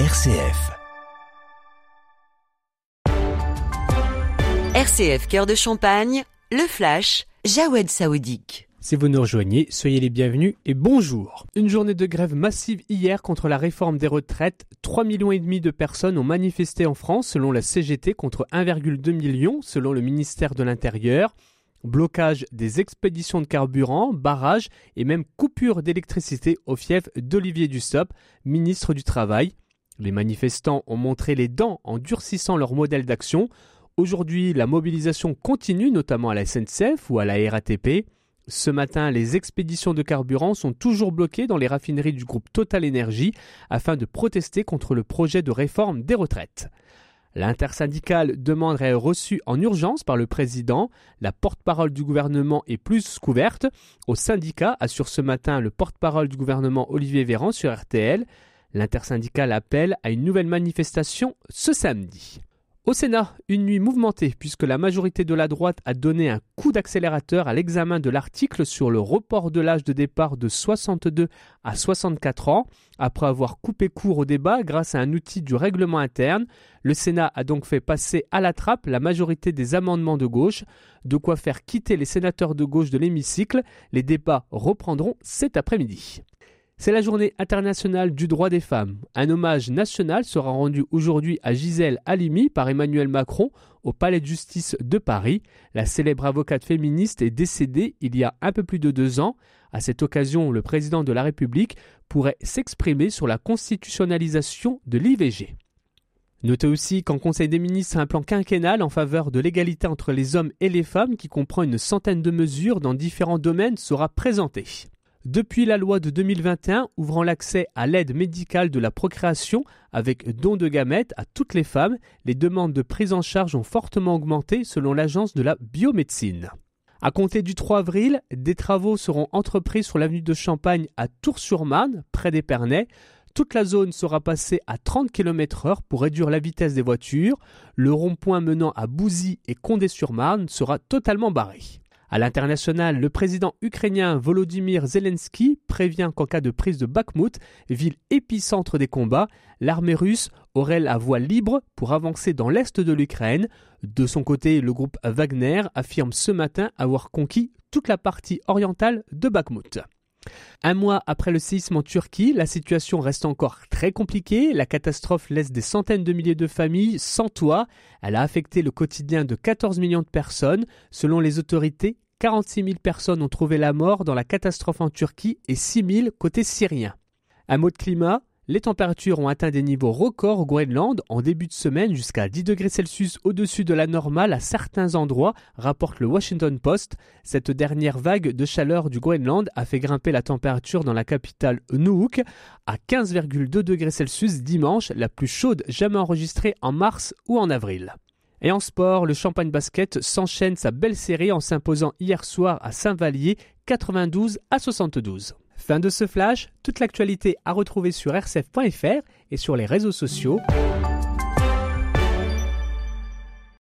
RCF. RCF Cœur de Champagne, le flash, Jawed Saoudique. Si vous nous rejoignez, soyez les bienvenus et bonjour. Une journée de grève massive hier contre la réforme des retraites. 3 millions et demi de personnes ont manifesté en France selon la CGT contre 1,2 million selon le ministère de l'Intérieur. Blocage des expéditions de carburant, barrages et même coupure d'électricité au fief d'Olivier Dussopt, ministre du Travail. Les manifestants ont montré les dents en durcissant leur modèle d'action. Aujourd'hui, la mobilisation continue, notamment à la SNCF ou à la RATP. Ce matin, les expéditions de carburant sont toujours bloquées dans les raffineries du groupe Total Energy afin de protester contre le projet de réforme des retraites. L'intersyndicale demanderait reçue en urgence par le président. La porte-parole du gouvernement est plus couverte. Au syndicat, assure ce matin le porte-parole du gouvernement Olivier Véran sur RTL. L'intersyndicale appelle à une nouvelle manifestation ce samedi. Au Sénat, une nuit mouvementée puisque la majorité de la droite a donné un coup d'accélérateur à l'examen de l'article sur le report de l'âge de départ de 62 à 64 ans. Après avoir coupé court au débat grâce à un outil du règlement interne, le Sénat a donc fait passer à la trappe la majorité des amendements de gauche, de quoi faire quitter les sénateurs de gauche de l'hémicycle. Les débats reprendront cet après-midi. C'est la journée internationale du droit des femmes. Un hommage national sera rendu aujourd'hui à Gisèle Halimi par Emmanuel Macron au Palais de justice de Paris. La célèbre avocate féministe est décédée il y a un peu plus de deux ans. À cette occasion, le président de la République pourrait s'exprimer sur la constitutionnalisation de l'IVG. Notez aussi qu'en Conseil des ministres, un plan quinquennal en faveur de l'égalité entre les hommes et les femmes qui comprend une centaine de mesures dans différents domaines sera présenté. Depuis la loi de 2021 ouvrant l'accès à l'aide médicale de la procréation avec don de gamètes à toutes les femmes, les demandes de prise en charge ont fortement augmenté selon l'agence de la biomédecine. À compter du 3 avril, des travaux seront entrepris sur l'avenue de Champagne à Tours-sur-Marne, près d'Épernay. Toute la zone sera passée à 30 km/h pour réduire la vitesse des voitures. Le rond-point menant à Bouzy et Condé-sur-Marne sera totalement barré. À l'international, le président ukrainien Volodymyr Zelensky prévient qu'en cas de prise de Bakhmut, ville épicentre des combats, l'armée russe aurait la voie libre pour avancer dans l'est de l'Ukraine. De son côté, le groupe Wagner affirme ce matin avoir conquis toute la partie orientale de Bakhmut. Un mois après le séisme en Turquie, la situation reste encore très compliquée. La catastrophe laisse des centaines de milliers de familles sans toit. Elle a affecté le quotidien de 14 millions de personnes. Selon les autorités, 46 000 personnes ont trouvé la mort dans la catastrophe en Turquie et 6 000 côté syrien. Un mot de climat, les températures ont atteint des niveaux records au Groenland en début de semaine jusqu'à 10 degrés Celsius au-dessus de la normale à certains endroits, rapporte le Washington Post. Cette dernière vague de chaleur du Groenland a fait grimper la température dans la capitale Nuuk à 15,2 degrés Celsius dimanche, la plus chaude jamais enregistrée en mars ou en avril. Et en sport, le Champagne Basket s'enchaîne sa belle série en s'imposant hier soir à Saint-Vallier 92 à 72. Fin de ce flash, toute l'actualité à retrouver sur rcf.fr et sur les réseaux sociaux.